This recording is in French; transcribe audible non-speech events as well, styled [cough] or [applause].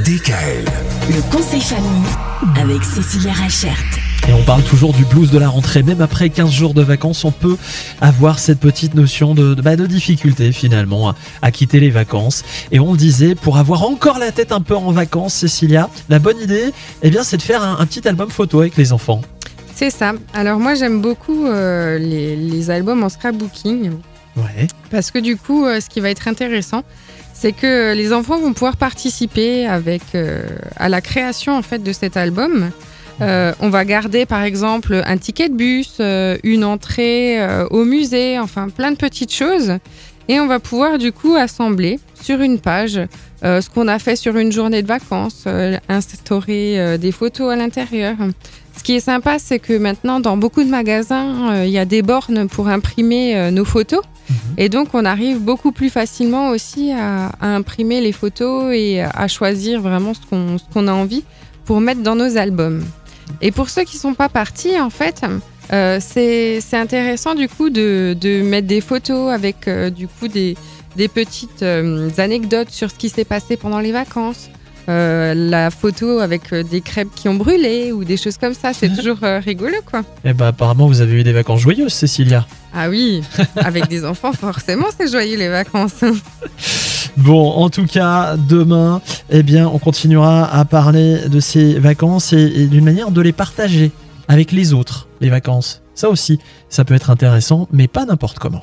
DKL. Le conseil famille avec Cécilia Rachert. Et on parle toujours du blues de la rentrée. Même après 15 jours de vacances, on peut avoir cette petite notion de, de, bah, de difficulté finalement à, à, quitter les vacances. Et on le disait, pour avoir encore la tête un peu en vacances, Cécilia, la bonne idée, eh bien, c'est de faire un, un, petit album photo avec les enfants. C'est ça. Alors moi, j'aime beaucoup euh, les, les, albums en scrapbooking. Ouais. Parce que du coup, euh, ce qui va être intéressant, c'est que les enfants vont pouvoir participer avec euh, à la création en fait de cet album. Euh, on va garder par exemple un ticket de bus, euh, une entrée au musée, enfin plein de petites choses. Et on va pouvoir du coup assembler sur une page ce qu'on a fait sur une journée de vacances, instaurer des photos à l'intérieur. Ce qui est sympa, c'est que maintenant, dans beaucoup de magasins, il y a des bornes pour imprimer nos photos. Et donc, on arrive beaucoup plus facilement aussi à, à imprimer les photos et à choisir vraiment ce qu'on a envie pour mettre dans nos albums. Et pour ceux qui ne sont pas partis, en fait, euh, c'est intéressant du coup de, de, mettre des photos avec euh, du coup des, des petites euh, anecdotes sur ce qui s'est passé pendant les vacances. Euh, la photo avec des crêpes qui ont brûlé ou des choses comme ça, c'est [laughs] toujours rigolo quoi. Et bah apparemment vous avez eu des vacances joyeuses Cécilia. Ah oui, [laughs] avec des enfants forcément c'est joyeux les vacances. [laughs] Bon, en tout cas, demain, eh bien, on continuera à parler de ces vacances et, et d'une manière de les partager avec les autres, les vacances. Ça aussi, ça peut être intéressant, mais pas n'importe comment.